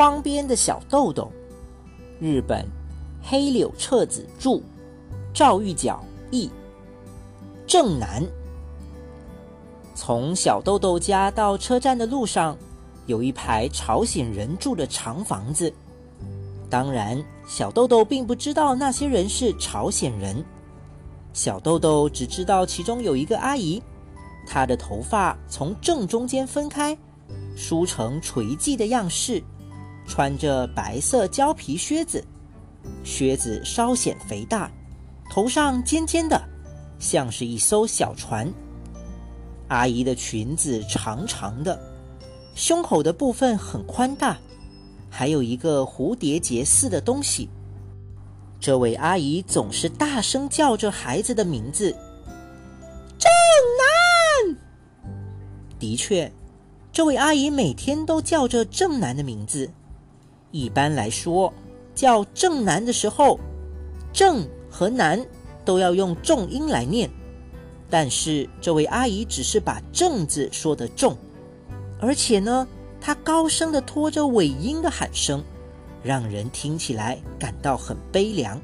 窗边的小豆豆，日本黑柳彻子著，赵玉角译。正南。从小豆豆家到车站的路上，有一排朝鲜人住的长房子。当然，小豆豆并不知道那些人是朝鲜人。小豆豆只知道其中有一个阿姨，她的头发从正中间分开，梳成垂髻的样式，穿着白色胶皮靴子，靴子稍显肥大，头上尖尖的，像是一艘小船。阿姨的裙子长长的，胸口的部分很宽大，还有一个蝴蝶结似的东西。这位阿姨总是大声叫着孩子的名字：“正南。”的确，这位阿姨每天都叫着正南的名字。一般来说，叫正南的时候，正和南都要用重音来念。但是这位阿姨只是把“正”字说得重，而且呢，她高声的拖着尾音的喊声。让人听起来感到很悲凉。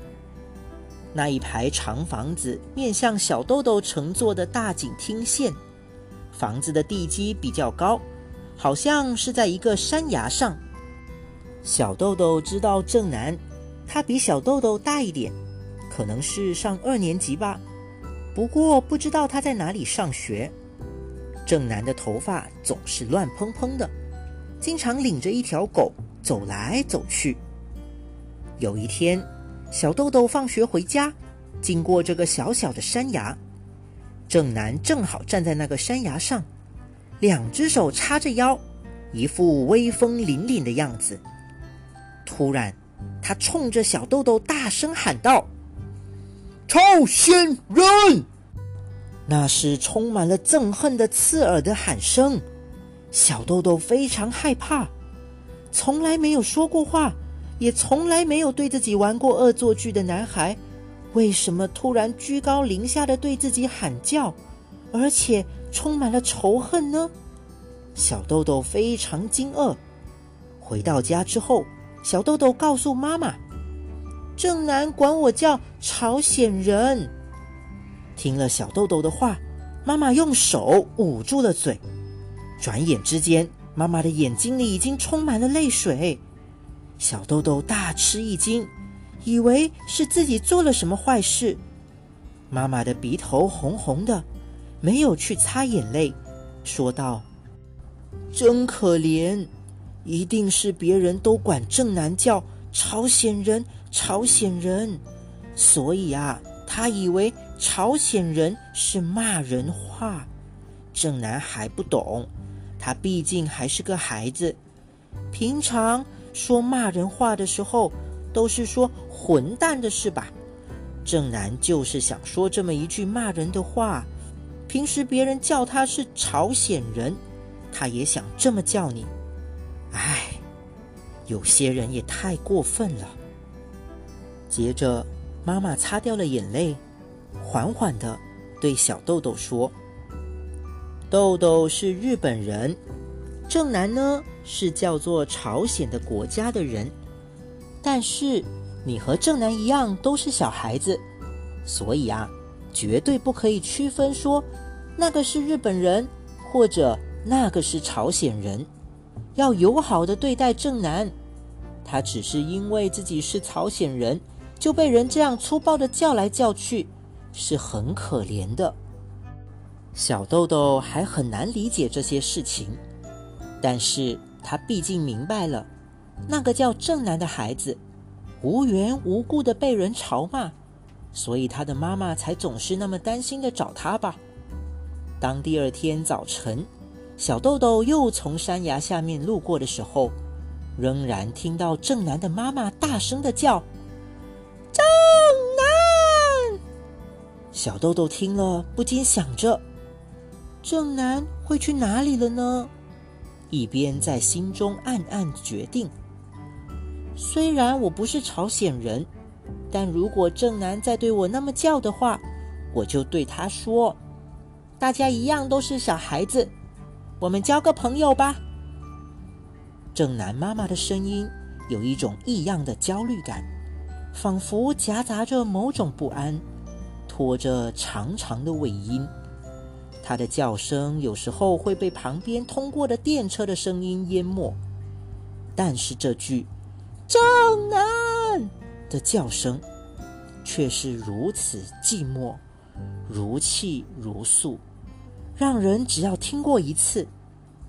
那一排长房子面向小豆豆乘坐的大井厅线，房子的地基比较高，好像是在一个山崖上。小豆豆知道正南，他比小豆豆大一点，可能是上二年级吧。不过不知道他在哪里上学。正南的头发总是乱蓬蓬的，经常领着一条狗。走来走去。有一天，小豆豆放学回家，经过这个小小的山崖，正南正好站在那个山崖上，两只手叉着腰，一副威风凛凛的样子。突然，他冲着小豆豆大声喊道：“臭仙人！”那是充满了憎恨的刺耳的喊声。小豆豆非常害怕。从来没有说过话，也从来没有对自己玩过恶作剧的男孩，为什么突然居高临下的对自己喊叫，而且充满了仇恨呢？小豆豆非常惊愕。回到家之后，小豆豆告诉妈妈：“正南管我叫朝鲜人。”听了小豆豆的话，妈妈用手捂住了嘴。转眼之间。妈妈的眼睛里已经充满了泪水，小豆豆大吃一惊，以为是自己做了什么坏事。妈妈的鼻头红红的，没有去擦眼泪，说道：“真可怜，一定是别人都管正南叫朝鲜人，朝鲜人，所以啊，他以为朝鲜人是骂人话，正南还不懂。”他毕竟还是个孩子，平常说骂人话的时候，都是说“混蛋”的是吧？正南就是想说这么一句骂人的话。平时别人叫他是朝鲜人，他也想这么叫你。唉，有些人也太过分了。接着，妈妈擦掉了眼泪，缓缓的对小豆豆说。豆豆是日本人，正南呢是叫做朝鲜的国家的人，但是你和正南一样都是小孩子，所以啊，绝对不可以区分说那个是日本人或者那个是朝鲜人，要友好的对待正南，他只是因为自己是朝鲜人就被人这样粗暴的叫来叫去，是很可怜的。小豆豆还很难理解这些事情，但是他毕竟明白了，那个叫正南的孩子无缘无故的被人嘲骂，所以他的妈妈才总是那么担心的找他吧。当第二天早晨，小豆豆又从山崖下面路过的时候，仍然听到正南的妈妈大声的叫：“正南！”小豆豆听了，不禁想着。正南会去哪里了呢？一边在心中暗暗决定：虽然我不是朝鲜人，但如果正南再对我那么叫的话，我就对他说：“大家一样都是小孩子，我们交个朋友吧。”正南妈妈的声音有一种异样的焦虑感，仿佛夹杂着某种不安，拖着长长的尾音。她的叫声有时候会被旁边通过的电车的声音淹没，但是这句“正南”的叫声却是如此寂寞。如泣如诉，让人只要听过一次，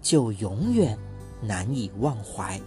就永远难以忘怀。